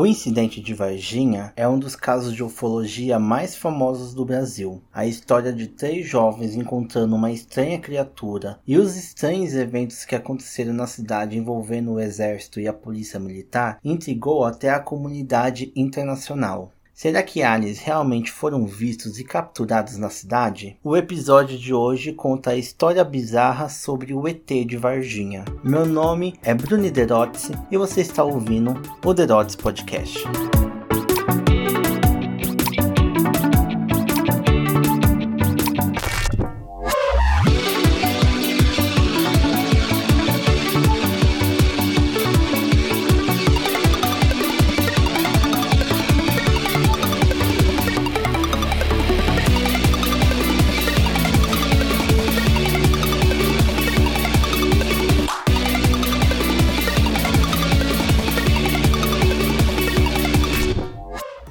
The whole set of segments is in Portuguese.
O incidente de Varginha é um dos casos de ufologia mais famosos do Brasil. A história de três jovens encontrando uma estranha criatura e os estranhos eventos que aconteceram na cidade envolvendo o exército e a polícia militar intrigou até a comunidade internacional. Será que aliens realmente foram vistos e capturados na cidade? O episódio de hoje conta a história bizarra sobre o ET de Varginha. Meu nome é Bruni Derotzi e você está ouvindo o Derotzi Podcast.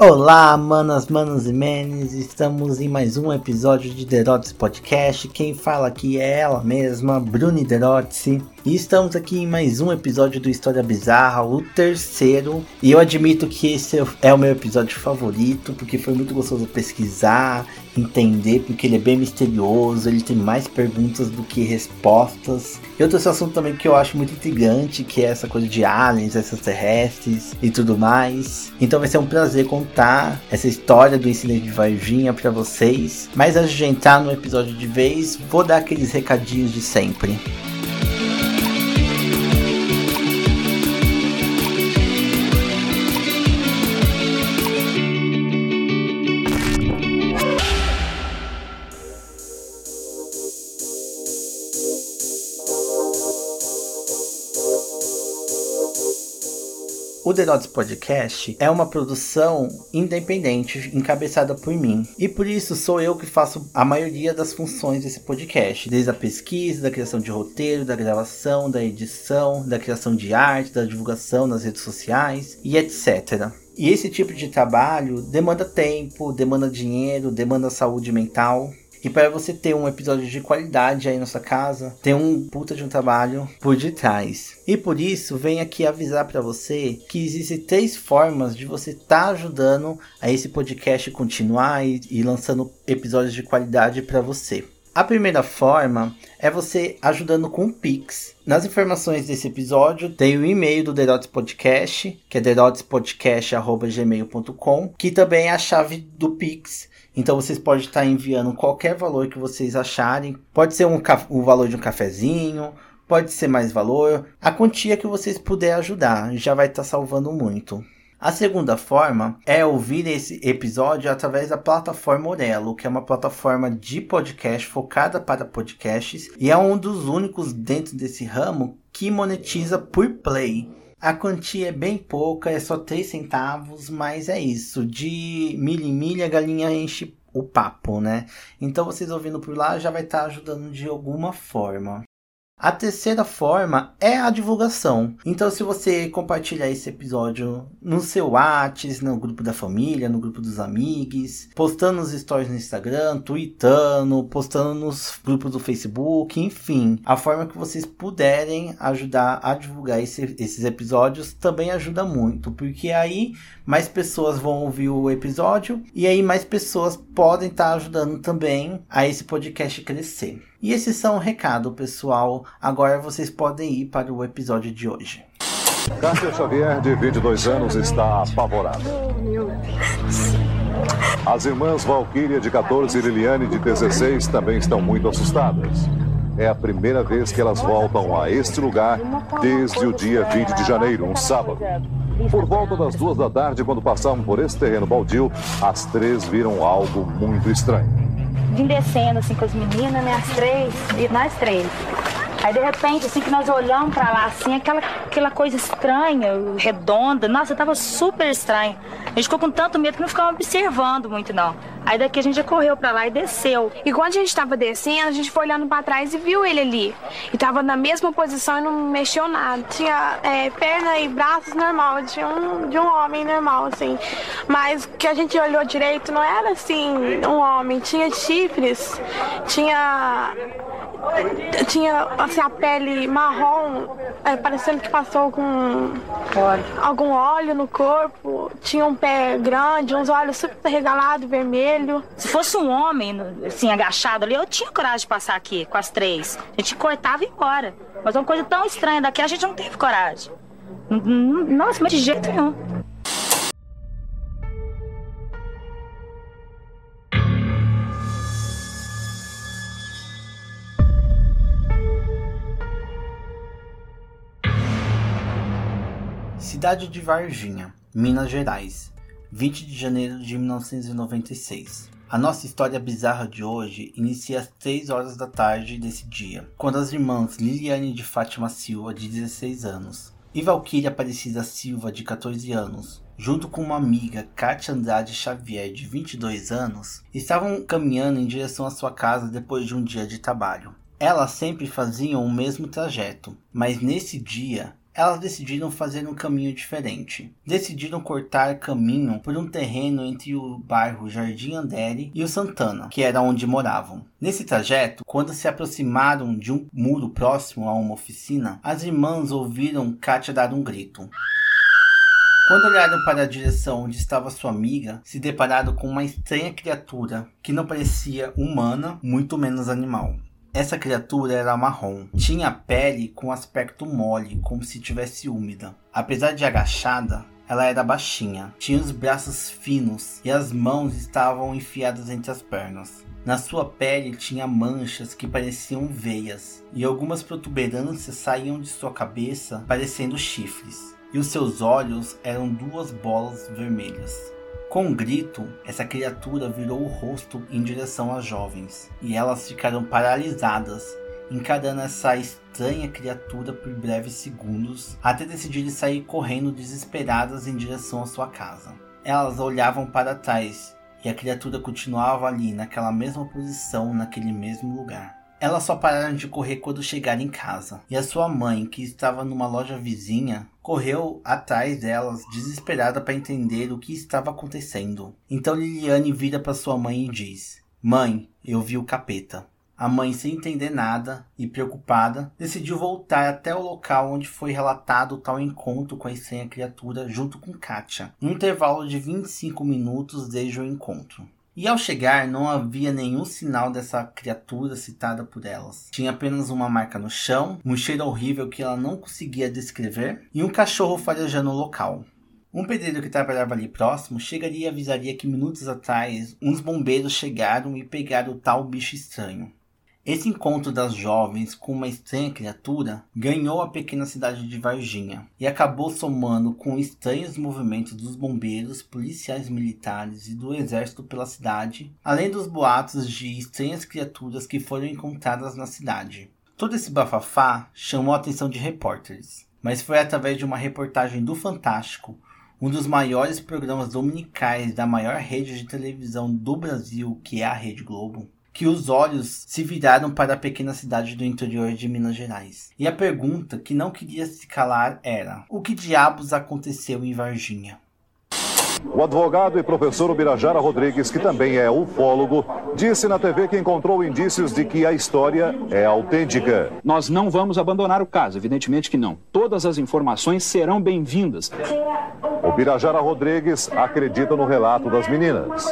Olá, manas, manos e menes, estamos em mais um episódio de Derotes Podcast. Quem fala aqui é ela mesma, Bruni Derotzi. E estamos aqui em mais um episódio do História Bizarra, o terceiro. E eu admito que esse é o meu episódio favorito, porque foi muito gostoso pesquisar, entender, porque ele é bem misterioso, ele tem mais perguntas do que respostas. E outro assunto também que eu acho muito intrigante, que é essa coisa de aliens, extraterrestres e tudo mais. Então vai ser um prazer contar essa história do incidente de Varginha para vocês. Mas antes de entrar no episódio de vez, vou dar aqueles recadinhos de sempre. O The Notes Podcast é uma produção independente, encabeçada por mim. E por isso sou eu que faço a maioria das funções desse podcast, desde a pesquisa, da criação de roteiro, da gravação, da edição, da criação de arte, da divulgação nas redes sociais e etc. E esse tipo de trabalho demanda tempo, demanda dinheiro, demanda saúde mental. E para você ter um episódio de qualidade aí na sua casa, tem um puta de um trabalho por detrás. E por isso, venho aqui avisar para você que existem três formas de você estar tá ajudando a esse podcast continuar e, e lançando episódios de qualidade para você. A primeira forma é você ajudando com o Pix. Nas informações desse episódio tem o e-mail do Derotes Podcast, que é derotespodcast.gmail.com, que também é a chave do Pix então vocês podem estar enviando qualquer valor que vocês acharem. Pode ser um, o valor de um cafezinho, pode ser mais valor. A quantia que vocês puderem ajudar já vai estar salvando muito. A segunda forma é ouvir esse episódio através da plataforma Orelo, que é uma plataforma de podcast focada para podcasts e é um dos únicos dentro desse ramo que monetiza por play. A quantia é bem pouca, é só 3 centavos, mas é isso. De milha em milha, a galinha enche o papo, né? Então vocês ouvindo por lá já vai estar tá ajudando de alguma forma. A terceira forma é a divulgação. Então, se você compartilhar esse episódio no seu WhatsApp, no grupo da família, no grupo dos amigos, postando nos stories no Instagram, tweetando, postando nos grupos do Facebook, enfim, a forma que vocês puderem ajudar a divulgar esse, esses episódios também ajuda muito, porque aí mais pessoas vão ouvir o episódio e aí mais pessoas podem estar ajudando também a esse podcast crescer. E esses são o recado, pessoal. Agora vocês podem ir para o episódio de hoje. Cássia Xavier, de 22 anos, está apavorada. As irmãs Valquíria, de 14, e Liliane, de 16, também estão muito assustadas. É a primeira vez que elas voltam a este lugar desde o dia 20 de janeiro, um sábado. Por volta das duas da tarde, quando passavam por esse terreno baldio, as três viram algo muito estranho vim descendo assim com as meninas, né? As três, e nós três. Aí de repente, assim que nós olhamos pra lá, assim, aquela, aquela coisa estranha, redonda, nossa, tava super estranho. A gente ficou com tanto medo que não ficava observando muito, não. Aí daqui a gente já correu pra lá e desceu. E quando a gente tava descendo, a gente foi olhando pra trás e viu ele ali. E tava na mesma posição e não mexeu nada. Tinha é, perna e braços normal, de um, de um homem normal, assim. Mas que a gente olhou direito não era assim, um homem. Tinha chifres, tinha tinha assim, a pele marrom, é, parecendo que passou com algum óleo no corpo. Tinha um pé grande, uns olhos super regalados, vermelho. Se fosse um homem, assim, agachado ali, eu tinha coragem de passar aqui com as três. A gente cortava e ia embora. Mas uma coisa tão estranha daqui, a gente não teve coragem. Nossa, mas de jeito nenhum. Cidade de Varginha, Minas Gerais, 20 de janeiro de 1996. A nossa história bizarra de hoje inicia às 3 horas da tarde desse dia, quando as irmãs Liliane de Fátima Silva, de 16 anos, e Valquíria Aparecida Silva, de 14 anos, junto com uma amiga, Kátia Andrade Xavier, de 22 anos, estavam caminhando em direção à sua casa depois de um dia de trabalho. Elas sempre faziam o mesmo trajeto, mas nesse dia elas decidiram fazer um caminho diferente. Decidiram cortar caminho por um terreno entre o bairro Jardim Andere e o Santana, que era onde moravam. Nesse trajeto, quando se aproximaram de um muro próximo a uma oficina, as irmãs ouviram Katia dar um grito. Quando olharam para a direção onde estava sua amiga, se depararam com uma estranha criatura que não parecia humana, muito menos animal. Essa criatura era marrom. Tinha pele com aspecto mole, como se tivesse úmida. Apesar de agachada, ela era baixinha. Tinha os braços finos e as mãos estavam enfiadas entre as pernas. Na sua pele tinha manchas que pareciam veias, e algumas protuberâncias saíam de sua cabeça parecendo chifres. E os seus olhos eram duas bolas vermelhas. Com um grito, essa criatura virou o rosto em direção às jovens, e elas ficaram paralisadas, encarando essa estranha criatura por breves segundos, até decidirem sair correndo desesperadas em direção à sua casa. Elas olhavam para trás, e a criatura continuava ali, naquela mesma posição, naquele mesmo lugar. Elas só pararam de correr quando chegaram em casa, e a sua mãe, que estava numa loja vizinha, correu atrás delas, desesperada para entender o que estava acontecendo. Então Liliane vira para sua mãe e diz: Mãe, eu vi o capeta. A mãe, sem entender nada e preocupada, decidiu voltar até o local onde foi relatado o tal encontro com a estranha criatura junto com Katia, um intervalo de 25 minutos desde o encontro. E ao chegar, não havia nenhum sinal dessa criatura citada por elas. Tinha apenas uma marca no chão, um cheiro horrível que ela não conseguia descrever e um cachorro farejando o local. Um pedreiro que trabalhava ali próximo chegaria e avisaria que minutos atrás uns bombeiros chegaram e pegaram o tal bicho estranho. Esse encontro das jovens com uma estranha criatura ganhou a pequena cidade de Varginha e acabou somando com estranhos movimentos dos bombeiros, policiais militares e do exército pela cidade, além dos boatos de estranhas criaturas que foram encontradas na cidade. Todo esse bafafá chamou a atenção de repórteres, mas foi através de uma reportagem do Fantástico, um dos maiores programas dominicais da maior rede de televisão do Brasil, que é a Rede Globo, que os olhos se viraram para a pequena cidade do interior de Minas Gerais. E a pergunta que não queria se calar era: o que diabos aconteceu em Varginha? O advogado e professor Ubirajara Rodrigues, que também é ufólogo, disse na TV que encontrou indícios de que a história é autêntica. Nós não vamos abandonar o caso, evidentemente que não. Todas as informações serão bem-vindas. Ubirajara Rodrigues acredita no relato das meninas.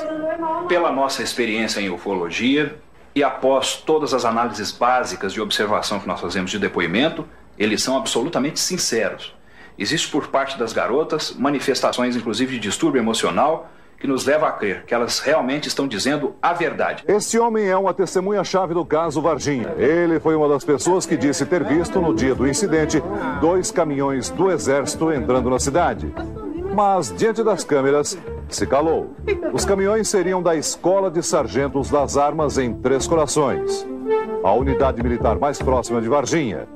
Pela nossa experiência em ufologia e após todas as análises básicas de observação que nós fazemos de depoimento, eles são absolutamente sinceros. Existe por parte das garotas manifestações, inclusive, de distúrbio emocional, que nos leva a crer que elas realmente estão dizendo a verdade. Este homem é uma testemunha-chave do caso Varginha. Ele foi uma das pessoas que disse ter visto, no dia do incidente, dois caminhões do Exército entrando na cidade. Mas, diante das câmeras, se calou. Os caminhões seriam da Escola de Sargentos das Armas em Três Corações, a unidade militar mais próxima de Varginha.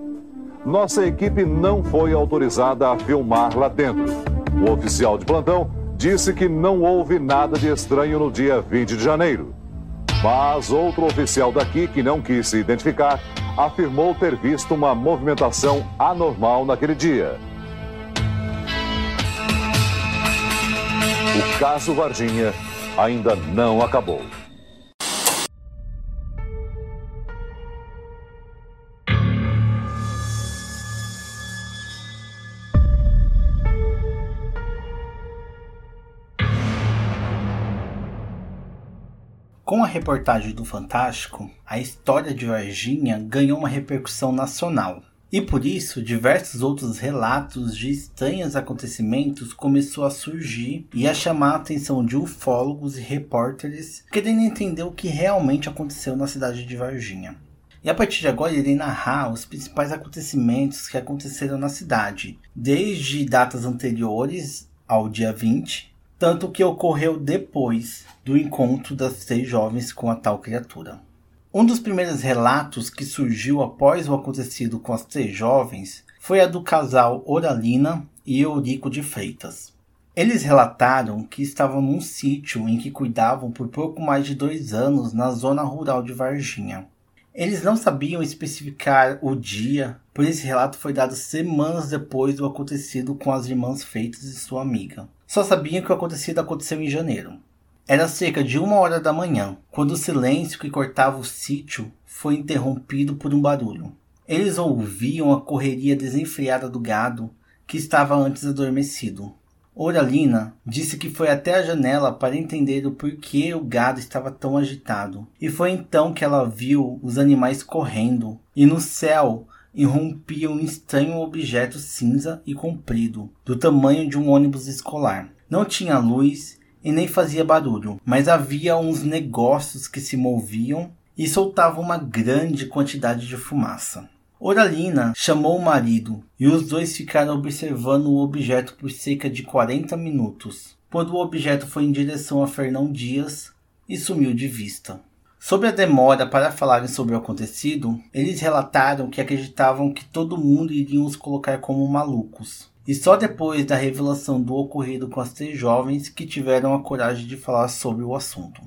Nossa equipe não foi autorizada a filmar lá dentro. O oficial de plantão disse que não houve nada de estranho no dia 20 de janeiro. Mas outro oficial daqui, que não quis se identificar, afirmou ter visto uma movimentação anormal naquele dia. O caso Varginha ainda não acabou. Com a reportagem do Fantástico, a história de Varginha ganhou uma repercussão nacional e por isso, diversos outros relatos de estranhos acontecimentos começou a surgir e a chamar a atenção de ufólogos e repórteres querendo entender o que realmente aconteceu na cidade de Varginha. E a partir de agora irei narrar os principais acontecimentos que aconteceram na cidade, desde datas anteriores ao dia 20, tanto o que ocorreu depois do encontro das três jovens com a tal criatura. Um dos primeiros relatos que surgiu após o acontecido com as três jovens foi a do casal Oralina e Eurico de Freitas. Eles relataram que estavam num sítio em que cuidavam por pouco mais de dois anos na zona rural de Varginha. Eles não sabiam especificar o dia, pois esse relato foi dado semanas depois do acontecido com as irmãs Freitas e sua amiga. Só sabiam que o acontecido aconteceu em janeiro. Era cerca de uma hora da manhã, quando o silêncio que cortava o sítio foi interrompido por um barulho. Eles ouviam a correria desenfreada do gado, que estava antes adormecido. Oralina disse que foi até a janela para entender o porquê o gado estava tão agitado. E foi então que ela viu os animais correndo, e no céu irrompia um estranho objeto cinza e comprido, do tamanho de um ônibus escolar. Não tinha luz e nem fazia barulho, mas havia uns negócios que se moviam e soltavam uma grande quantidade de fumaça. Oralina chamou o marido e os dois ficaram observando o objeto por cerca de 40 minutos, quando o objeto foi em direção a Fernão Dias e sumiu de vista. Sobre a demora para falarem sobre o acontecido, eles relataram que acreditavam que todo mundo iria os colocar como malucos, e só depois da revelação do ocorrido com as três jovens que tiveram a coragem de falar sobre o assunto.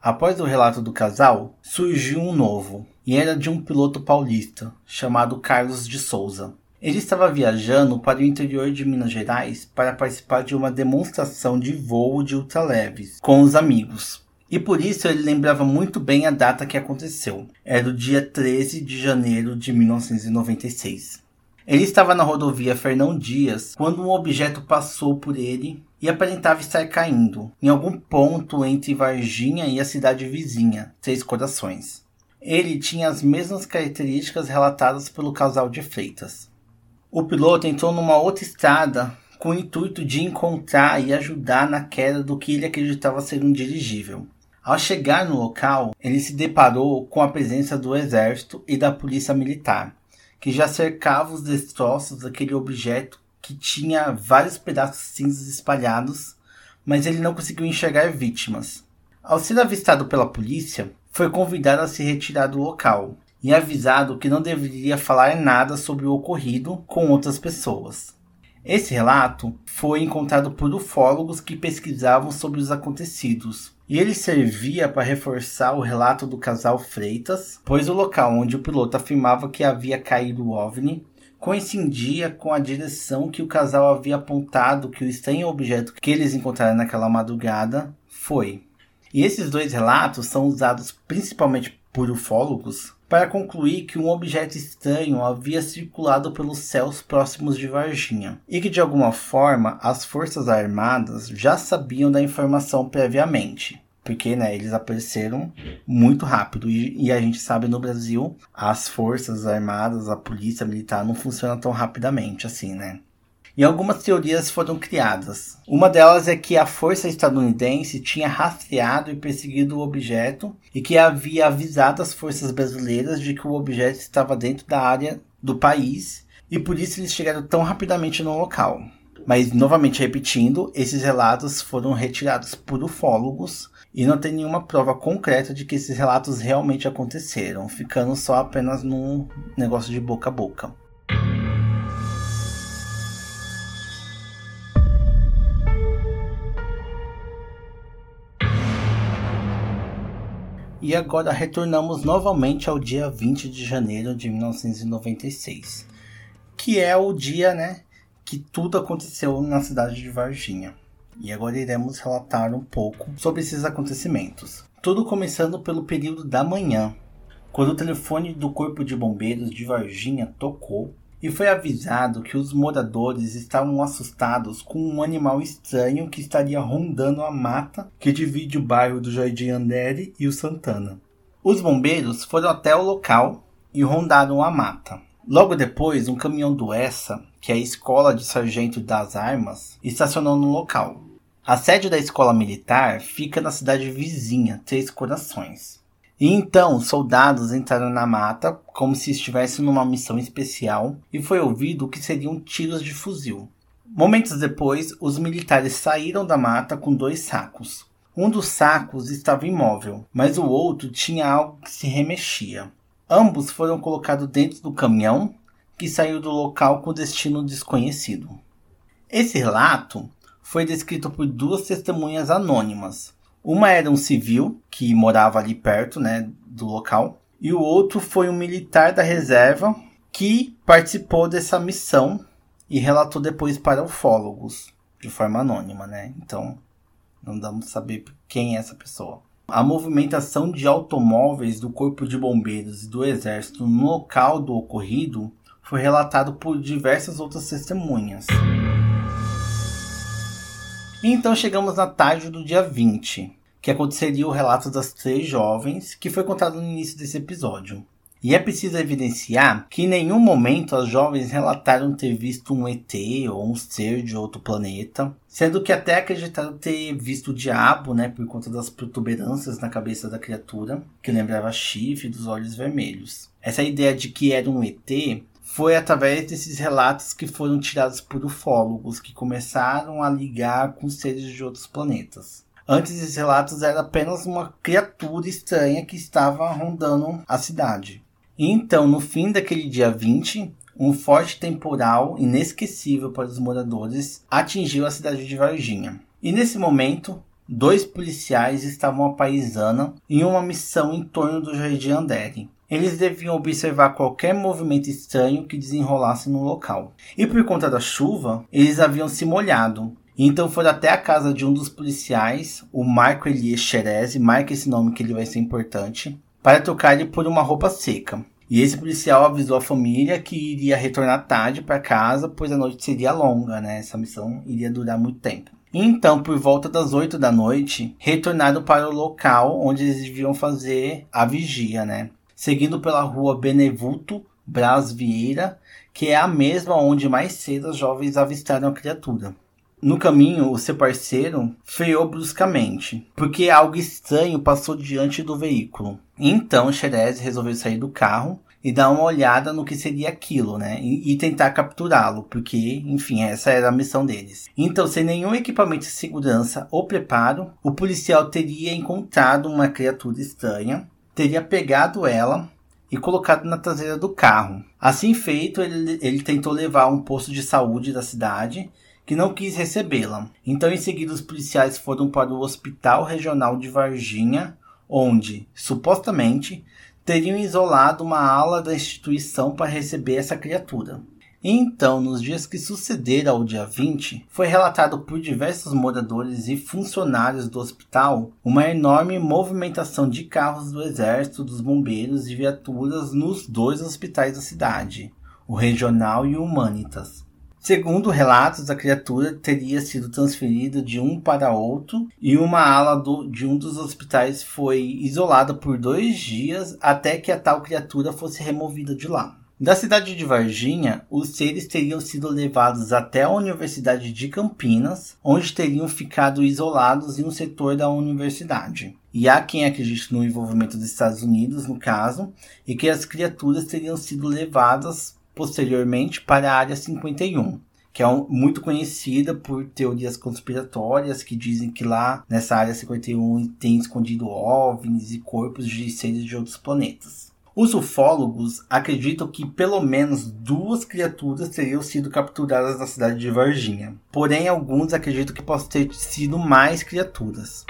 Após o relato do casal, surgiu um novo, e era de um piloto paulista, chamado Carlos de Souza. Ele estava viajando para o interior de Minas Gerais para participar de uma demonstração de voo de ultraleves com os amigos. E por isso ele lembrava muito bem a data que aconteceu. Era o dia 13 de janeiro de 1996. Ele estava na rodovia Fernão Dias quando um objeto passou por ele e aparentava estar caindo em algum ponto entre Varginha e a cidade vizinha, Três Corações. Ele tinha as mesmas características relatadas pelo casal de Freitas. O piloto entrou numa outra estrada com o intuito de encontrar e ajudar na queda do que ele acreditava ser um dirigível. Ao chegar no local, ele se deparou com a presença do exército e da polícia militar, que já cercava os destroços daquele objeto que tinha vários pedaços cinzas espalhados, mas ele não conseguiu enxergar vítimas. Ao ser avistado pela polícia, foi convidado a se retirar do local e avisado que não deveria falar nada sobre o ocorrido com outras pessoas. Esse relato foi encontrado por ufólogos que pesquisavam sobre os acontecidos, e ele servia para reforçar o relato do casal Freitas, pois o local onde o piloto afirmava que havia caído o OVNI coincidia com a direção que o casal havia apontado que o estranho objeto que eles encontraram naquela madrugada foi. E esses dois relatos são usados principalmente por ufólogos para concluir que um objeto estranho havia circulado pelos céus próximos de Varginha e que de alguma forma as forças armadas já sabiam da informação previamente. Porque né, eles apareceram muito rápido e, e a gente sabe no Brasil as forças armadas, a polícia militar não funciona tão rapidamente assim, né? E algumas teorias foram criadas. Uma delas é que a força estadunidense tinha rastreado e perseguido o objeto e que havia avisado as forças brasileiras de que o objeto estava dentro da área do país e por isso eles chegaram tão rapidamente no local. Mas, novamente repetindo, esses relatos foram retirados por ufólogos e não tem nenhuma prova concreta de que esses relatos realmente aconteceram, ficando só apenas num negócio de boca a boca. E agora retornamos novamente ao dia 20 de janeiro de 1996, que é o dia, né, que tudo aconteceu na cidade de Varginha. E agora iremos relatar um pouco sobre esses acontecimentos. Tudo começando pelo período da manhã, quando o telefone do Corpo de Bombeiros de Varginha tocou e foi avisado que os moradores estavam assustados com um animal estranho que estaria rondando a mata que divide o bairro do Jardim Andere e o Santana. Os bombeiros foram até o local e rondaram a mata. Logo depois, um caminhão do ESSA, que é a Escola de Sargento das Armas, estacionou no local. A sede da escola militar fica na cidade vizinha, Três Corações. E então, soldados entraram na mata como se estivessem numa missão especial e foi ouvido que seriam tiros de fuzil. Momentos depois, os militares saíram da mata com dois sacos. Um dos sacos estava imóvel, mas o outro tinha algo que se remexia. Ambos foram colocados dentro do caminhão que saiu do local com destino desconhecido. Esse relato foi descrito por duas testemunhas anônimas. Uma era um civil que morava ali perto, né, do local, e o outro foi um militar da reserva que participou dessa missão e relatou depois para ufólogos de forma anônima, né? Então, não damos saber quem é essa pessoa. A movimentação de automóveis do Corpo de Bombeiros e do Exército no local do ocorrido foi relatado por diversas outras testemunhas. Então chegamos na tarde do dia 20, que aconteceria o relato das três jovens, que foi contado no início desse episódio. E é preciso evidenciar que em nenhum momento as jovens relataram ter visto um ET ou um ser de outro planeta, sendo que até acreditaram ter visto o diabo, né, por conta das protuberâncias na cabeça da criatura, que lembrava chifre dos olhos vermelhos. Essa ideia de que era um ET foi através desses relatos que foram tirados por ufólogos que começaram a ligar com seres de outros planetas. Antes esses relatos era apenas uma criatura estranha que estava rondando a cidade. Então, no fim daquele dia 20, um forte temporal inesquecível para os moradores atingiu a cidade de Varginha. E nesse momento, dois policiais estavam a paisana em uma missão em torno do Jardim Andere. Eles deviam observar qualquer movimento estranho que desenrolasse no local. E por conta da chuva, eles haviam se molhado. Então foram até a casa de um dos policiais, o Marco Elias Xerez, marca esse nome que ele vai ser importante, para trocar ele por uma roupa seca. E esse policial avisou a família que iria retornar tarde para casa, pois a noite seria longa, né? Essa missão iria durar muito tempo. Então, por volta das 8 da noite, retornaram para o local onde eles deviam fazer a vigia, né? Seguindo pela rua Benevuto Bras Vieira, que é a mesma onde mais cedo os jovens avistaram a criatura. No caminho, o seu parceiro freou bruscamente, porque algo estranho passou diante do veículo. Então, Xerez resolveu sair do carro e dar uma olhada no que seria aquilo, né? E, e tentar capturá-lo, porque, enfim, essa era a missão deles. Então, sem nenhum equipamento de segurança ou preparo, o policial teria encontrado uma criatura estranha, teria pegado ela e colocado na traseira do carro. Assim feito, ele, ele tentou levar a um posto de saúde da cidade que não quis recebê-la. Então, em seguida, os policiais foram para o Hospital Regional de Varginha, onde, supostamente, teriam isolado uma ala da instituição para receber essa criatura. Então, nos dias que sucederam ao dia 20, foi relatado por diversos moradores e funcionários do hospital uma enorme movimentação de carros do exército, dos bombeiros e viaturas nos dois hospitais da cidade, o regional e o Humanitas, Segundo relatos, a criatura teria sido transferida de um para outro e uma ala do, de um dos hospitais foi isolada por dois dias até que a tal criatura fosse removida de lá. Da cidade de Varginha, os seres teriam sido levados até a Universidade de Campinas, onde teriam ficado isolados em um setor da universidade. E há quem acredite no envolvimento dos Estados Unidos, no caso, e que as criaturas teriam sido levadas posteriormente para a Área 51, que é um, muito conhecida por teorias conspiratórias que dizem que lá nessa Área 51 tem escondido OVNIs e corpos de seres de outros planetas. Os ufólogos acreditam que pelo menos duas criaturas teriam sido capturadas na cidade de Varginha. Porém, alguns acreditam que possam ter sido mais criaturas.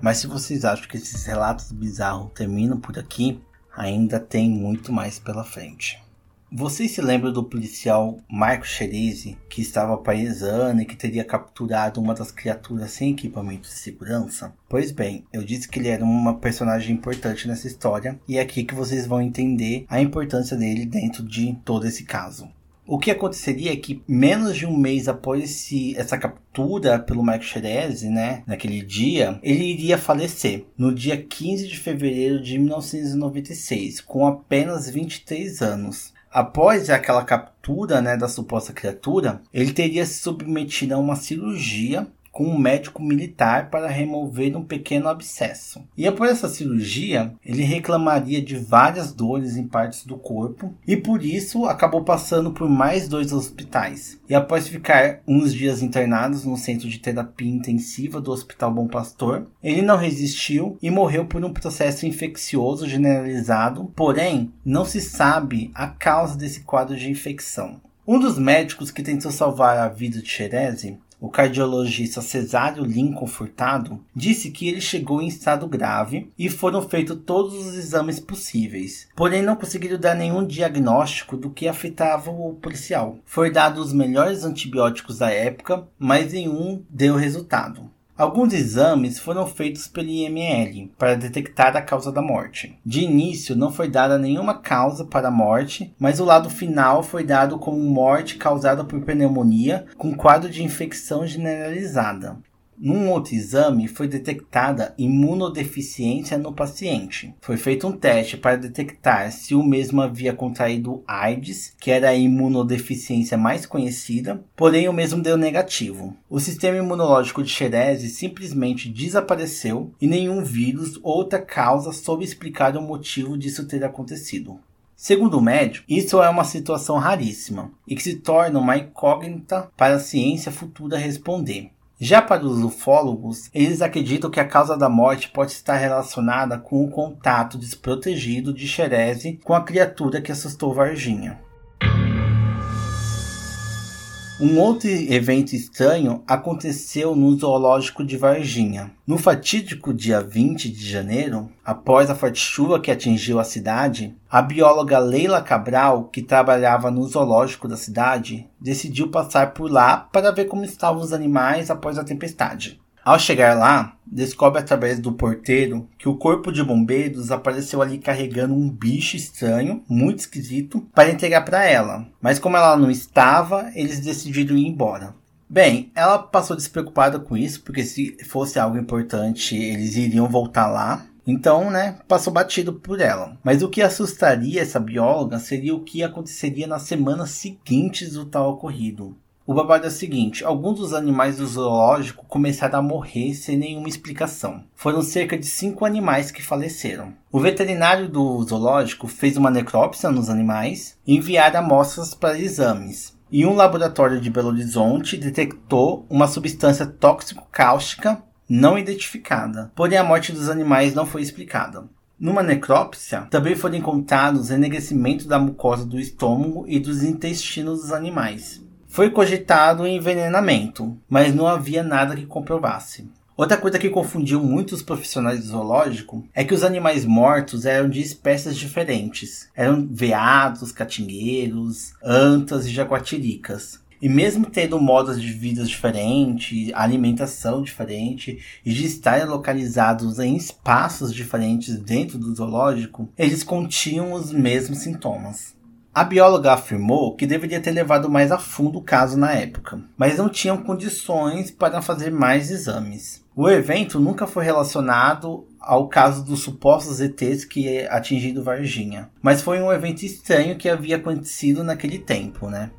Mas se vocês acham que esses relatos bizarros terminam por aqui, ainda tem muito mais pela frente. Vocês se lembram do policial Marco Cherese, que estava paisando e que teria capturado uma das criaturas sem equipamento de segurança? Pois bem, eu disse que ele era uma personagem importante nessa história e é aqui que vocês vão entender a importância dele dentro de todo esse caso. O que aconteceria é que menos de um mês após esse, essa captura pelo Marco Cherese, né, naquele dia, ele iria falecer no dia 15 de fevereiro de 1996, com apenas 23 anos. Após aquela captura né, da suposta criatura, ele teria se submetido a uma cirurgia com um médico militar para remover um pequeno abscesso. E após essa cirurgia, ele reclamaria de várias dores em partes do corpo e por isso acabou passando por mais dois hospitais. E após ficar uns dias internados no centro de terapia intensiva do Hospital Bom Pastor, ele não resistiu e morreu por um processo infeccioso generalizado, porém não se sabe a causa desse quadro de infecção. Um dos médicos que tentou salvar a vida de Cherese o cardiologista Cesário Lincoln Furtado disse que ele chegou em estado grave e foram feitos todos os exames possíveis, porém não conseguiram dar nenhum diagnóstico do que afetava o policial. Foi dado os melhores antibióticos da época, mas nenhum deu resultado. Alguns exames foram feitos pelo IML para detectar a causa da morte. De início, não foi dada nenhuma causa para a morte, mas o lado final foi dado como morte causada por pneumonia com quadro de infecção generalizada. Num outro exame, foi detectada imunodeficiência no paciente. Foi feito um teste para detectar se o mesmo havia contraído AIDS, que era a imunodeficiência mais conhecida, porém o mesmo deu negativo. O sistema imunológico de Xerese simplesmente desapareceu e nenhum vírus ou outra causa soube explicar o motivo disso ter acontecido. Segundo o médico, isso é uma situação raríssima e que se torna uma incógnita para a ciência futura responder. Já para os ufólogos, eles acreditam que a causa da morte pode estar relacionada com o contato desprotegido de Xerese com a criatura que assustou Varginha. Um outro evento estranho aconteceu no zoológico de Varginha. No fatídico dia 20 de janeiro, após a forte chuva que atingiu a cidade, a bióloga Leila Cabral, que trabalhava no zoológico da cidade, decidiu passar por lá para ver como estavam os animais após a tempestade. Ao chegar lá, descobre através do porteiro que o corpo de bombeiros apareceu ali carregando um bicho estranho, muito esquisito, para entregar para ela. Mas como ela não estava, eles decidiram ir embora. Bem, ela passou despreocupada com isso, porque se fosse algo importante, eles iriam voltar lá. Então, né, passou batido por ela. Mas o que assustaria essa bióloga seria o que aconteceria nas semanas seguintes do tal ocorrido. O babado é o seguinte: alguns dos animais do zoológico começaram a morrer sem nenhuma explicação. Foram cerca de cinco animais que faleceram. O veterinário do zoológico fez uma necrópsia nos animais e enviaram amostras para exames. E um laboratório de Belo Horizonte detectou uma substância tóxico-cáustica não identificada. Porém, a morte dos animais não foi explicada. Numa necrópsia, também foram encontrados enegrecimento da mucosa do estômago e dos intestinos dos animais. Foi cogitado envenenamento, mas não havia nada que comprovasse. Outra coisa que confundiu muitos profissionais do zoológico é que os animais mortos eram de espécies diferentes. Eram veados, catingueiros, antas e jaguatiricas. E mesmo tendo modos de vida diferentes, alimentação diferente e de estarem localizados em espaços diferentes dentro do zoológico, eles continham os mesmos sintomas. A bióloga afirmou que deveria ter levado mais a fundo o caso na época, mas não tinham condições para fazer mais exames. O evento nunca foi relacionado ao caso dos supostos ETs que atingido Varginha, mas foi um evento estranho que havia acontecido naquele tempo, né?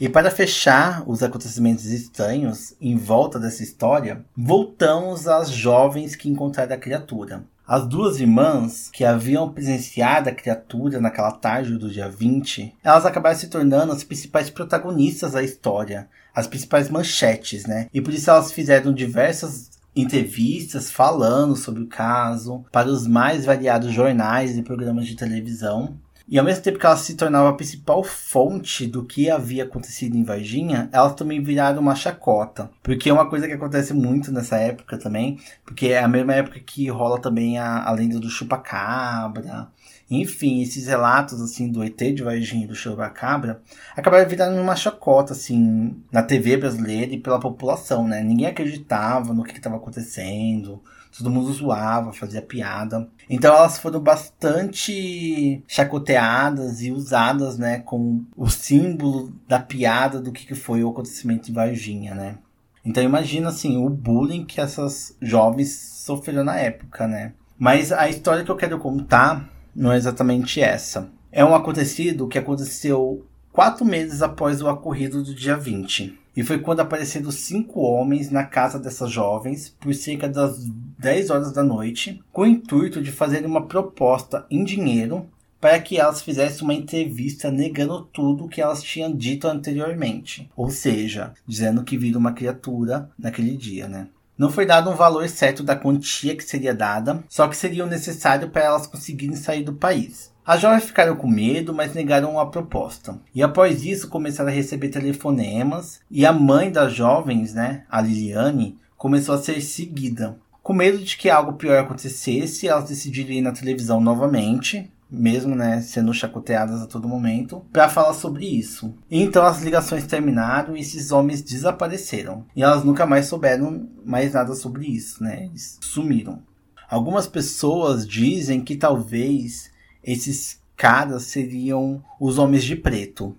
E para fechar os acontecimentos estranhos em volta dessa história, voltamos às jovens que encontraram a criatura. As duas irmãs que haviam presenciado a criatura naquela tarde do dia 20, elas acabaram se tornando as principais protagonistas da história, as principais manchetes, né? E por isso elas fizeram diversas entrevistas falando sobre o caso para os mais variados jornais e programas de televisão. E ao mesmo tempo que ela se tornava a principal fonte do que havia acontecido em Varginha, elas também viraram uma chacota. Porque é uma coisa que acontece muito nessa época também, porque é a mesma época que rola também a, a lenda do chupacabra. Enfim, esses relatos assim do ET de Varginha e do chupacabra acabaram virando uma chacota assim na TV brasileira e pela população, né? Ninguém acreditava no que estava acontecendo todo mundo zoava, fazia piada. Então elas foram bastante chacoteadas e usadas, né, como o símbolo da piada do que foi o acontecimento em Varginha, né. Então imagina assim o bullying que essas jovens sofreram na época, né. Mas a história que eu quero contar não é exatamente essa. É um acontecido que aconteceu quatro meses após o ocorrido do dia 20. E foi quando apareceram cinco homens na casa dessas jovens por cerca das 10 horas da noite, com o intuito de fazer uma proposta em dinheiro para que elas fizessem uma entrevista negando tudo o que elas tinham dito anteriormente. Ou seja, dizendo que viram uma criatura naquele dia, né? Não foi dado um valor certo da quantia que seria dada, só que seria o necessário para elas conseguirem sair do país. As jovens ficaram com medo, mas negaram a proposta. E após isso, começaram a receber telefonemas. E a mãe das jovens, né, a Liliane, começou a ser seguida. Com medo de que algo pior acontecesse, elas decidiram ir na televisão novamente, mesmo né, sendo chacoteadas a todo momento, para falar sobre isso. E então as ligações terminaram e esses homens desapareceram. E elas nunca mais souberam mais nada sobre isso, né? Eles sumiram. Algumas pessoas dizem que talvez esses caras seriam os Homens de Preto.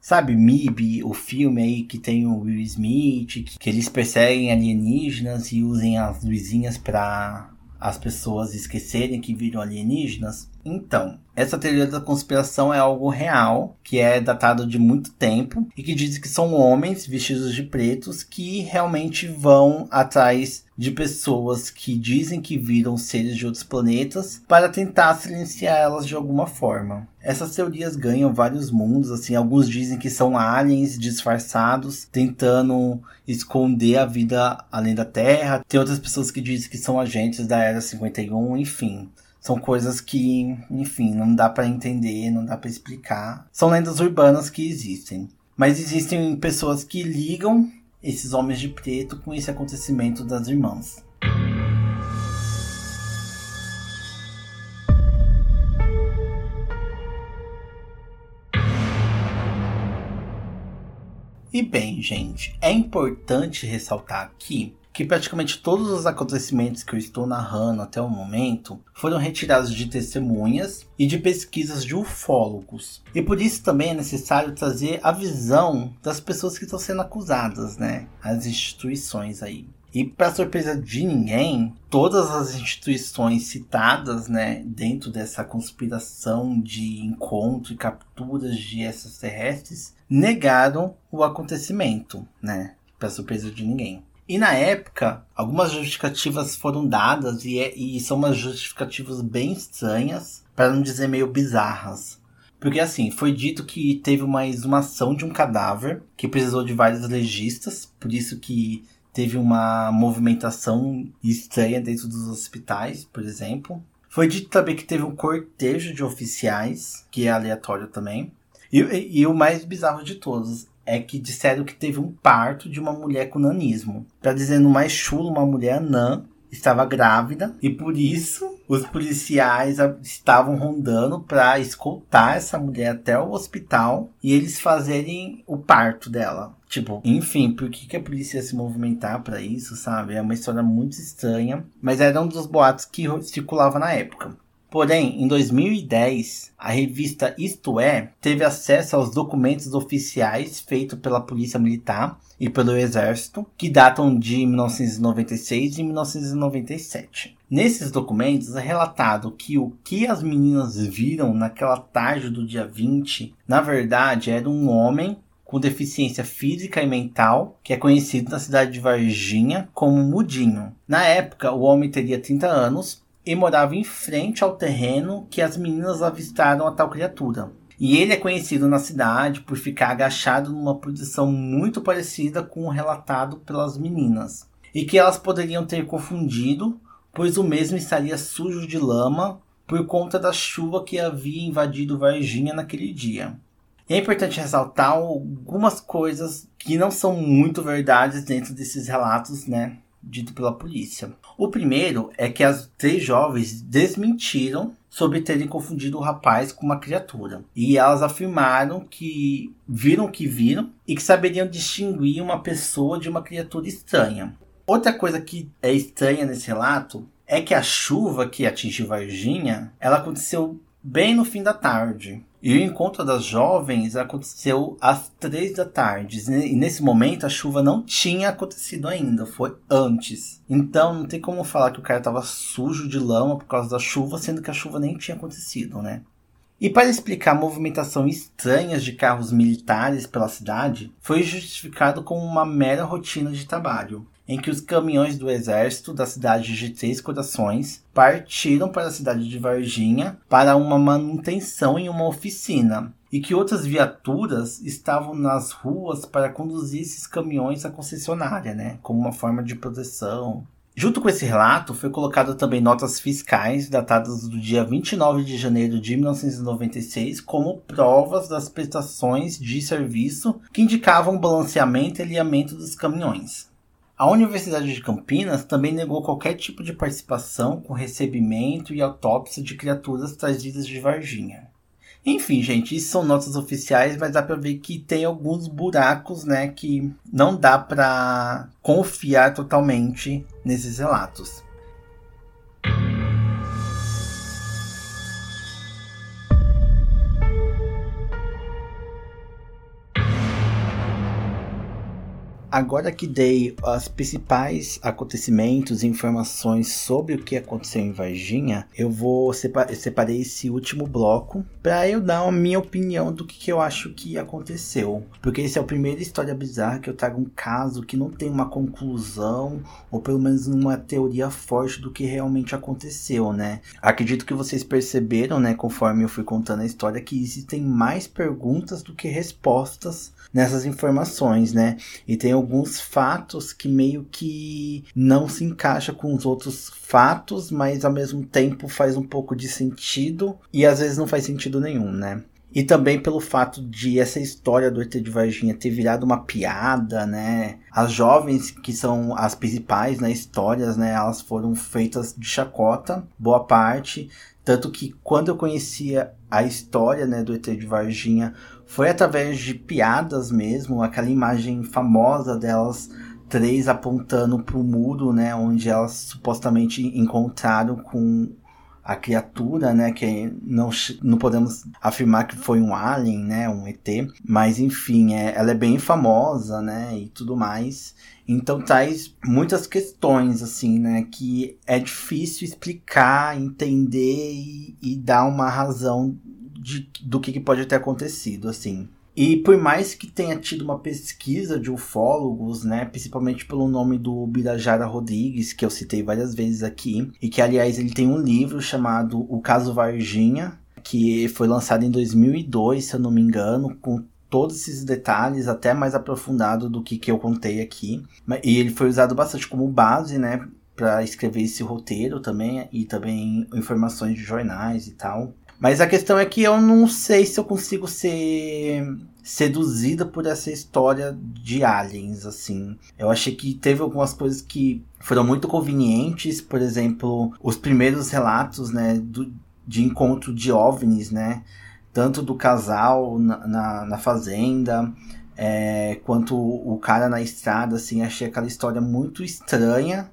Sabe, MIB, o filme aí que tem o Will Smith, que, que eles perseguem alienígenas e usem as luzinhas para as pessoas esquecerem que viram alienígenas? Então, essa teoria da conspiração é algo real, que é datado de muito tempo e que diz que são homens vestidos de pretos que realmente vão atrás de pessoas que dizem que viram seres de outros planetas para tentar silenciar elas de alguma forma. Essas teorias ganham vários mundos, assim, alguns dizem que são aliens disfarçados tentando esconder a vida além da Terra. Tem outras pessoas que dizem que são agentes da Era 51, enfim. São coisas que, enfim, não dá para entender, não dá para explicar. São lendas urbanas que existem. Mas existem pessoas que ligam esses homens de preto com esse acontecimento das irmãs. E bem, gente, é importante ressaltar aqui que praticamente todos os acontecimentos que eu estou narrando até o momento foram retirados de testemunhas e de pesquisas de ufólogos. E por isso também é necessário trazer a visão das pessoas que estão sendo acusadas, né? As instituições aí. E para surpresa de ninguém, todas as instituições citadas, né, dentro dessa conspiração de encontro e capturas de extraterrestres, negaram o acontecimento, né? Para surpresa de ninguém. E na época, algumas justificativas foram dadas e, é, e são umas justificativas bem estranhas, para não dizer meio bizarras. Porque assim, foi dito que teve uma exumação de um cadáver que precisou de vários legistas, por isso que teve uma movimentação estranha dentro dos hospitais, por exemplo. Foi dito também que teve um cortejo de oficiais, que é aleatório também. E, e, e o mais bizarro de todos é que disseram que teve um parto de uma mulher com nanismo. Dizer no mais chulo, uma mulher anã estava grávida e por isso os policiais estavam rondando para escoltar essa mulher até o hospital e eles fazerem o parto dela. Tipo, enfim, por que, que a polícia ia se movimentar para isso, sabe? É uma história muito estranha, mas era um dos boatos que circulava na época. Porém, em 2010, a revista Isto É teve acesso aos documentos oficiais feitos pela Polícia Militar e pelo Exército, que datam de 1996 e 1997. Nesses documentos é relatado que o que as meninas viram naquela tarde do dia 20, na verdade, era um homem com deficiência física e mental, que é conhecido na cidade de Varginha como Mudinho. Na época, o homem teria 30 anos e morava em frente ao terreno que as meninas avistaram a tal criatura. E ele é conhecido na cidade por ficar agachado numa posição muito parecida com o relatado pelas meninas, e que elas poderiam ter confundido, pois o mesmo estaria sujo de lama por conta da chuva que havia invadido Varginha naquele dia. É importante ressaltar algumas coisas que não são muito verdades dentro desses relatos, né? Dito pela polícia. O primeiro é que as três jovens desmentiram sobre terem confundido o rapaz com uma criatura. E elas afirmaram que viram o que viram e que saberiam distinguir uma pessoa de uma criatura estranha. Outra coisa que é estranha nesse relato é que a chuva que atingiu Varginha, ela aconteceu bem no fim da tarde. E o encontro das jovens aconteceu às três da tarde. E nesse momento a chuva não tinha acontecido ainda, foi antes. Então não tem como falar que o cara estava sujo de lama por causa da chuva, sendo que a chuva nem tinha acontecido, né? E para explicar a movimentação estranha de carros militares pela cidade, foi justificado como uma mera rotina de trabalho em que os caminhões do exército da cidade de Três Corações partiram para a cidade de Varginha para uma manutenção em uma oficina e que outras viaturas estavam nas ruas para conduzir esses caminhões à concessionária, né, como uma forma de proteção. Junto com esse relato, foi colocado também notas fiscais datadas do dia 29 de janeiro de 1996 como provas das prestações de serviço que indicavam o balanceamento e alinhamento dos caminhões. A Universidade de Campinas também negou qualquer tipo de participação com recebimento e autópsia de criaturas trazidas de Varginha. Enfim, gente, isso são notas oficiais, mas dá para ver que tem alguns buracos, né, que não dá para confiar totalmente nesses relatos. Agora que dei os principais acontecimentos e informações sobre o que aconteceu em Varginha, eu vou separ separei esse último bloco para eu dar a minha opinião do que, que, eu acho que aconteceu. Porque esse é o primeiro história bizarra que eu trago um caso que não tem uma conclusão ou pelo menos uma teoria forte do que realmente aconteceu, né? Acredito que vocês perceberam, né, conforme eu fui contando a história, que existem mais perguntas do que respostas nessas informações, né? E tem alguns fatos que meio que não se encaixa com os outros fatos, mas ao mesmo tempo faz um pouco de sentido e às vezes não faz sentido nenhum, né? E também pelo fato de essa história do ET de Varginha ter virado uma piada, né? As jovens que são as principais né, histórias, né? Elas foram feitas de chacota, boa parte. Tanto que quando eu conhecia a história, né, do ET de Varginha, foi através de piadas mesmo, aquela imagem famosa delas três apontando para o muro, né, onde elas supostamente encontraram com a criatura, né, que não, não podemos afirmar que foi um alien, né, um ET, mas enfim, é, ela é bem famosa, né, e tudo mais. Então traz muitas questões, assim, né, que é difícil explicar, entender e, e dar uma razão de, do que, que pode ter acontecido, assim. E por mais que tenha tido uma pesquisa de ufólogos, né, principalmente pelo nome do Birajara Rodrigues, que eu citei várias vezes aqui, e que aliás ele tem um livro chamado O Caso Varginha, que foi lançado em 2002, se eu não me engano, com todos esses detalhes, até mais aprofundado do que, que eu contei aqui. E ele foi usado bastante como base, né, para escrever esse roteiro também, e também informações de jornais e tal. Mas a questão é que eu não sei se eu consigo ser seduzida por essa história de aliens, assim. Eu achei que teve algumas coisas que foram muito convenientes, por exemplo, os primeiros relatos, né, do, de encontro de OVNIs, né, tanto do casal na, na, na fazenda, é, quanto o cara na estrada, assim, achei aquela história muito estranha,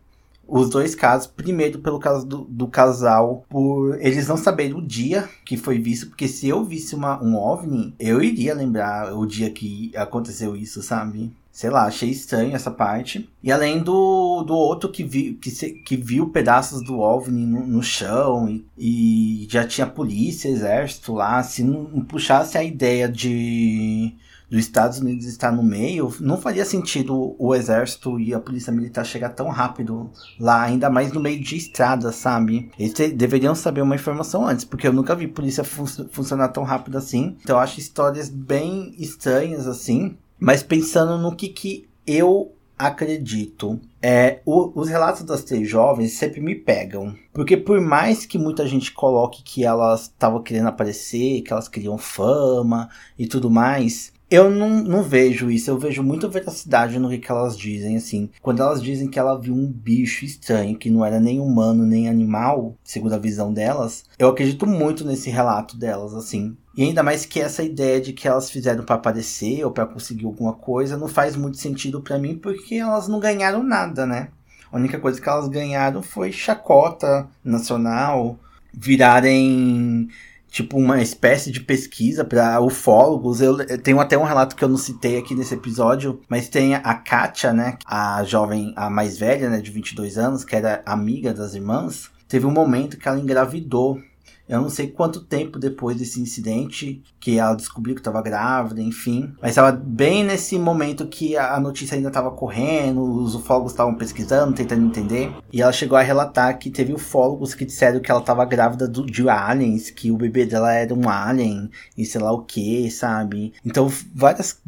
os dois casos. Primeiro, pelo caso do, do, casal, por eles não saberem o dia que foi visto, porque se eu visse uma, um OVNI, eu iria lembrar o dia que aconteceu isso, sabe? Sei lá, achei estranho essa parte. E além do, do outro que, vi, que, se, que viu pedaços do OVNI no, no chão e, e, já tinha polícia, exército lá, se não, não puxasse a ideia de dos Estados Unidos estar no meio, não faria sentido o exército e a polícia militar chegar tão rápido lá, ainda mais no meio de estrada, sabe? Eles deveriam saber uma informação antes, porque eu nunca vi polícia fun funcionar tão rápido assim. Então eu acho histórias bem estranhas assim, mas pensando no que que eu acredito. É, o, os relatos das três jovens sempre me pegam. Porque por mais que muita gente coloque que elas estavam querendo aparecer, que elas queriam fama e tudo mais, eu não, não vejo isso, eu vejo muita veracidade no que, elas dizem, assim. Quando elas dizem que ela viu um bicho estranho, que não era nem humano nem animal, segundo a visão delas, eu acredito muito nesse relato delas, assim. E ainda mais que essa ideia de que elas fizeram para aparecer ou para conseguir alguma coisa não faz muito sentido para mim, porque elas não ganharam nada, né? A única coisa que elas ganharam foi chacota nacional, virarem tipo uma espécie de pesquisa para ufólogos. Eu, eu, tenho até um relato que eu não citei aqui nesse episódio, mas tem a Katia, né, a jovem, a mais velha, né, de 22 anos, que era amiga das irmãs. Teve um momento que ela engravidou eu não sei quanto tempo depois desse incidente que ela descobriu que estava grávida, enfim. Mas estava bem nesse momento que a notícia ainda estava correndo, os ufólogos estavam pesquisando, tentando entender. E ela chegou a relatar que teve ufólogos que disseram que ela estava grávida do, de aliens, que o bebê dela era um alien e sei lá o que, sabe? Então várias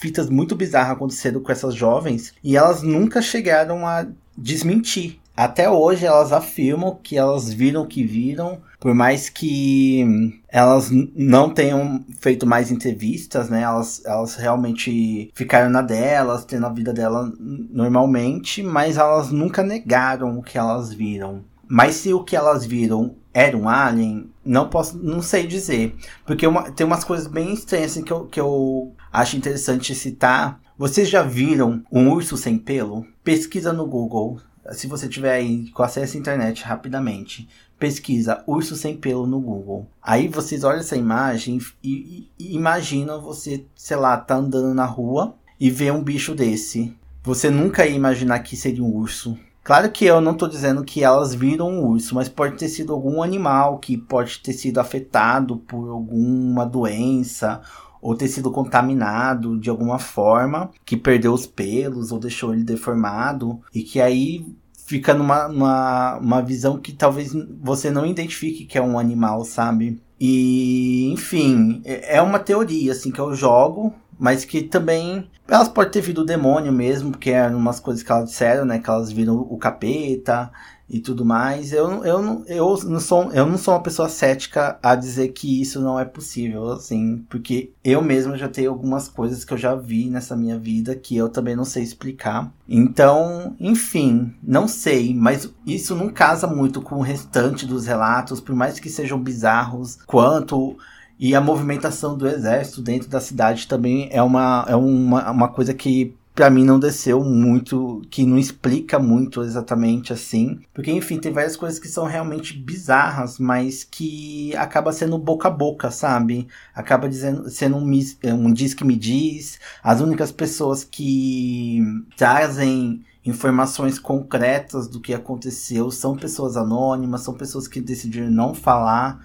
fitas muito bizarras aconteceram com essas jovens e elas nunca chegaram a desmentir até hoje elas afirmam que elas viram o que viram, por mais que elas não tenham feito mais entrevistas, né? Elas, elas realmente ficaram na delas, tendo a vida dela normalmente, mas elas nunca negaram o que elas viram. Mas se o que elas viram era um alien, não posso, não sei dizer. Porque uma, tem umas coisas bem estranhas assim, que, eu, que eu acho interessante citar. Vocês já viram um urso sem pelo? Pesquisa no Google se você tiver aí com acesso à internet rapidamente, pesquisa urso sem pelo no Google. Aí vocês olham essa imagem e, e, e imaginam você, sei lá, tá andando na rua e vê um bicho desse. Você nunca ia imaginar que seria um urso. Claro que eu não estou dizendo que elas viram um urso, mas pode ter sido algum animal que pode ter sido afetado por alguma doença ou ter sido contaminado de alguma forma, que perdeu os pelos ou deixou ele deformado, e que aí fica numa, uma visão que talvez você não identifique que é um animal, sabe? E, enfim, é, é uma teoria, assim, que eu jogo, mas que também elas podem ter vindo o demônio mesmo, porque eram umas coisas que elas disseram, né? Que elas viram o capeta, e tudo mais. Eu, eu, eu, não sou, eu não sou uma pessoa cética a dizer que isso não é possível, assim, porque eu mesmo já tenho algumas coisas que eu já vi nessa minha vida que eu também não sei explicar. Então, enfim, não sei, mas isso não casa muito com o restante dos relatos, por mais que sejam bizarros, quanto e a movimentação do exército dentro da cidade também é uma, é uma, uma coisa que para mim não desceu muito, que não explica muito exatamente assim. Porque, enfim, tem várias coisas que são realmente bizarras, mas que acaba sendo boca a boca, sabe? Acaba dizendo, sendo um, um diz que me diz. As únicas pessoas que trazem informações concretas do que aconteceu são pessoas anônimas, são pessoas que decidiram não falar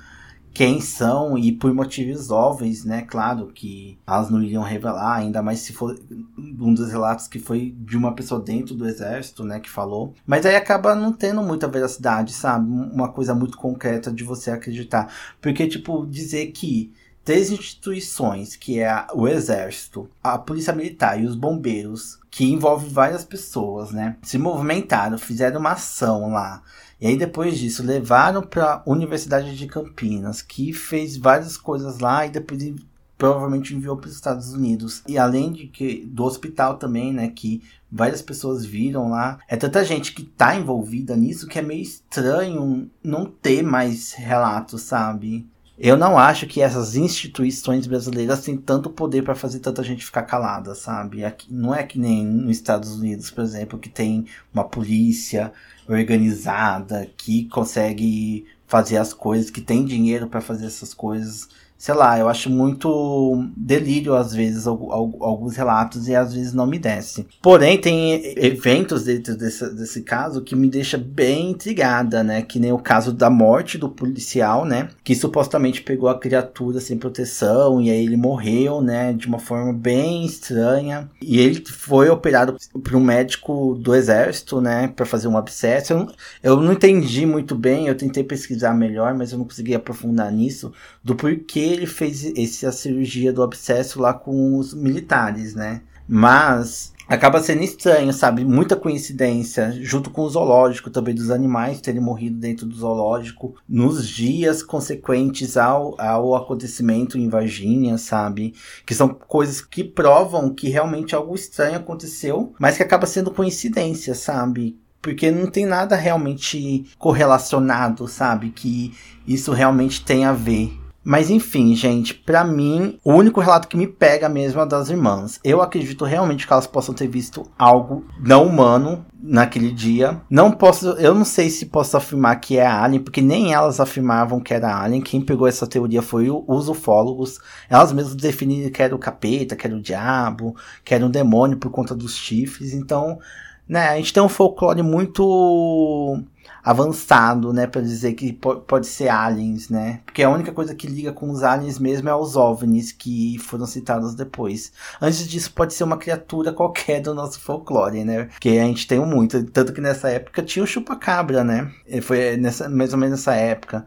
quem são e por motivos óbvios, né? Claro que elas não iriam revelar, ainda mais se for um dos relatos que foi de uma pessoa dentro do exército, né? Que falou. Mas aí acaba não tendo muita veracidade, sabe? Uma coisa muito concreta de você acreditar. Porque, tipo, dizer que três instituições, que é o exército, a polícia militar e os bombeiros, que envolve várias pessoas, né? Se movimentaram, fizeram uma ação lá e aí depois disso levaram para a Universidade de Campinas, que fez várias coisas lá e depois provavelmente enviou para os Estados Unidos. E além de que do hospital também, né, que várias pessoas viram lá. É tanta gente que tá envolvida nisso que é meio estranho não ter mais relatos, sabe? Eu não acho que essas instituições brasileiras têm tanto poder para fazer tanta gente ficar calada, sabe? Aqui, não é que nem nos Estados Unidos, por exemplo, que tem uma polícia organizada que consegue fazer as coisas, que tem dinheiro para fazer essas coisas sei lá, eu acho muito delírio às vezes alguns relatos e às vezes não me desce. Porém, tem eventos dentro desse, desse caso que me deixa bem intrigada, né? Que nem o caso da morte do policial, né? Que supostamente pegou a criatura sem proteção e aí ele morreu, né? De uma forma bem estranha. E ele foi operado por um médico do exército, né? Para fazer um abscesso. Eu, eu não entendi muito bem, eu tentei pesquisar melhor, mas eu não consegui aprofundar nisso do porquê ele fez essa cirurgia do abscesso lá com os militares, né? Mas acaba sendo estranho, sabe? Muita coincidência, junto com o zoológico também dos animais terem morrido dentro do zoológico nos dias consequentes ao, ao acontecimento em Varginha, sabe? Que são coisas que provam que realmente algo estranho aconteceu, mas que acaba sendo coincidência, sabe? Porque não tem nada realmente correlacionado, sabe? Que isso realmente tem a ver. Mas enfim, gente, para mim, o único relato que me pega mesmo é das irmãs. Eu acredito realmente que elas possam ter visto algo não humano naquele dia. Não posso, eu não sei se posso afirmar que é Alien, porque nem elas afirmavam que era Alien. Quem pegou essa teoria foi os ufólogos. Elas mesmas definiram que era o capeta, que era o diabo, que era um demônio por conta dos chifres. Então, né, a gente tem um folclore muito avançado, né, para dizer que pode ser aliens, né? Porque a única coisa que liga com os aliens mesmo é os ovnis que foram citados depois. Antes disso pode ser uma criatura qualquer do nosso folclore, né? Que a gente tem muito, tanto que nessa época tinha o chupacabra, né? Foi nessa mais ou menos nessa época.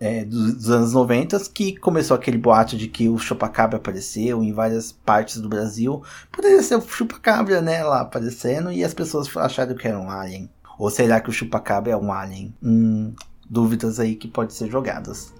É, dos, anos 90 que começou aquele boato de que o chupacabra apareceu em várias partes do Brasil. Poderia ser o chupacabra, né, lá aparecendo e as pessoas acharam que era um alien. Ou será que o chupacabra é um alien? Hum, dúvidas aí que podem ser jogadas.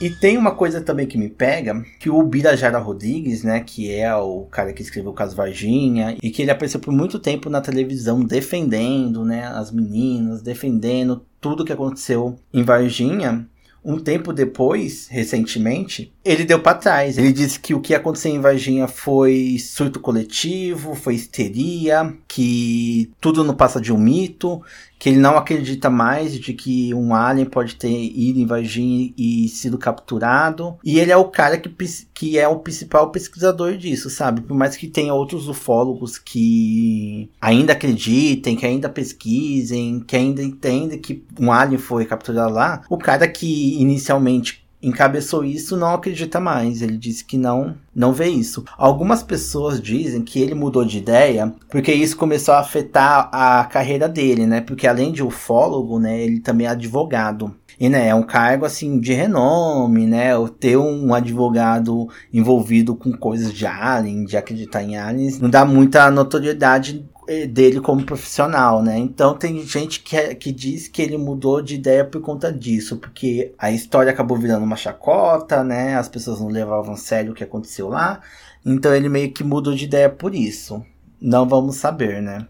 E tem uma coisa também que me pega, que o Birajara Rodrigues, né, que é o cara que escreveu o caso Varginha, e que ele apareceu por muito tempo na televisão defendendo, né, as meninas, defendendo tudo que aconteceu em Varginha, um tempo depois, recentemente, ele deu para trás. Ele disse que o que aconteceu em Varginha foi surto coletivo, foi histeria, que tudo não passa de um mito, que ele não acredita mais de que um alien pode ter ido Varginha e sido capturado. E ele é o cara que, que é o principal pesquisador disso, sabe? Por mais que tenha outros ufólogos que ainda acreditem, que ainda pesquisem, que ainda entendem que um alien foi capturado lá, o cara que inicialmente encabeçou isso não acredita mais. Ele disse que não, não vê isso. Algumas pessoas dizem que ele mudou de ideia porque isso começou a afetar a carreira dele, né? Porque além de ufólogo, né, ele também é advogado. E né, é um cargo assim de renome, né? Ter um advogado envolvido com coisas de alien, de acreditar em aliens, não dá muita notoriedade dele como profissional, né? Então tem gente que, é, que diz que ele mudou de ideia por conta disso, porque a história acabou virando uma chacota, né? As pessoas não levavam a sério o que aconteceu lá. Então ele meio que mudou de ideia por isso. Não vamos saber, né?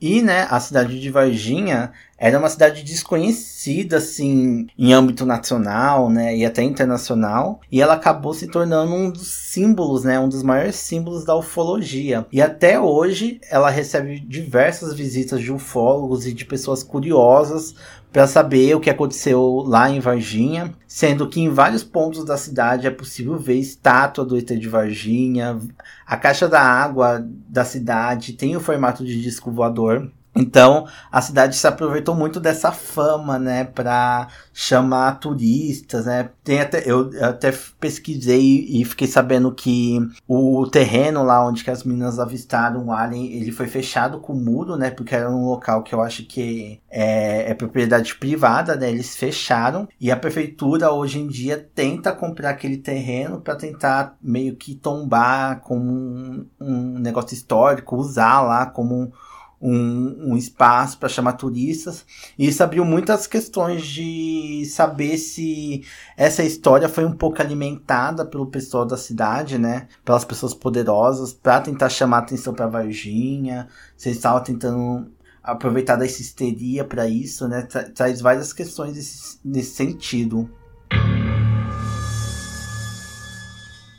E, né, a cidade de Varginha era uma cidade desconhecida, assim, em âmbito nacional, né, e até internacional. E ela acabou se tornando um dos símbolos, né, um dos maiores símbolos da ufologia. E até hoje ela recebe diversas visitas de ufólogos e de pessoas curiosas para saber o que aconteceu lá em Varginha, sendo que em vários pontos da cidade é possível ver estátua do ET de Varginha, a caixa da água da cidade tem o formato de disco voador, então, a cidade se aproveitou muito dessa fama, né, para chamar turistas, né? Tem até eu até pesquisei e fiquei sabendo que o terreno lá onde que as meninas avistaram o alien, ele foi fechado com muro, né? Porque era um local que eu acho que é, é propriedade privada, né? Eles fecharam e a prefeitura hoje em dia tenta comprar aquele terreno para tentar meio que tombar como um, um negócio histórico, usar lá como um, um espaço para chamar turistas. E isso abriu muitas questões de saber se essa história foi um pouco alimentada pelo pessoal da cidade, né? Pelas pessoas poderosas, para tentar chamar atenção para Varginha. Se estavam tentando aproveitar da histeria para isso, né? Tra traz várias questões desse, nesse sentido.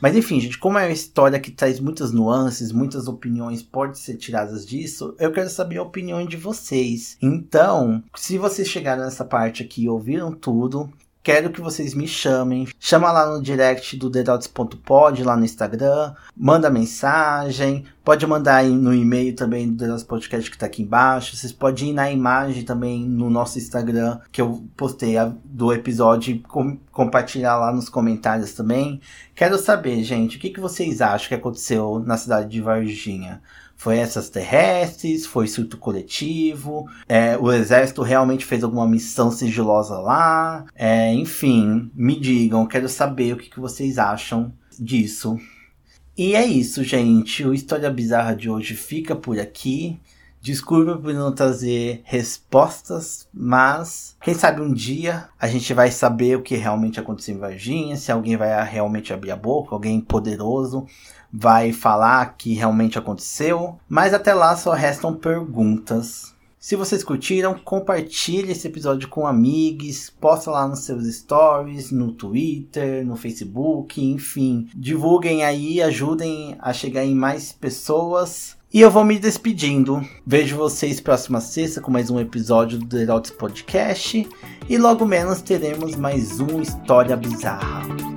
Mas enfim, gente, como é uma história que traz muitas nuances, muitas opiniões podem ser tiradas disso, eu quero saber a opinião de vocês. Então, se vocês chegaram nessa parte aqui e ouviram tudo, Quero que vocês me chamem. Chama lá no direct do dedots.pod, lá no Instagram. Manda mensagem. Pode mandar aí no e-mail também do Dedots Podcast que tá aqui embaixo. Vocês podem ir na imagem também no nosso Instagram, que eu postei a, do episódio e com, compartilhar lá nos comentários também. Quero saber, gente, o que, que vocês acham que aconteceu na cidade de Varginha? Foi essas terrestres? Foi surto coletivo? É, o exército realmente fez alguma missão sigilosa lá? É, enfim, me digam, quero saber o que, que vocês acham disso. E é isso, gente. O História Bizarra de hoje fica por aqui. Desculpa por não trazer respostas, mas quem sabe um dia a gente vai saber o que realmente aconteceu em Varginha, se alguém vai realmente abrir a boca, alguém poderoso vai falar que realmente aconteceu. Mas até lá só restam perguntas. Se vocês curtiram, compartilhe esse episódio com amigos, posta lá nos seus stories, no Twitter, no Facebook, enfim. Divulguem aí, ajudem a chegar em mais pessoas. E eu vou me despedindo. Vejo vocês próxima sexta com mais um episódio do Herodes Podcast. E logo menos teremos mais um História Bizarra.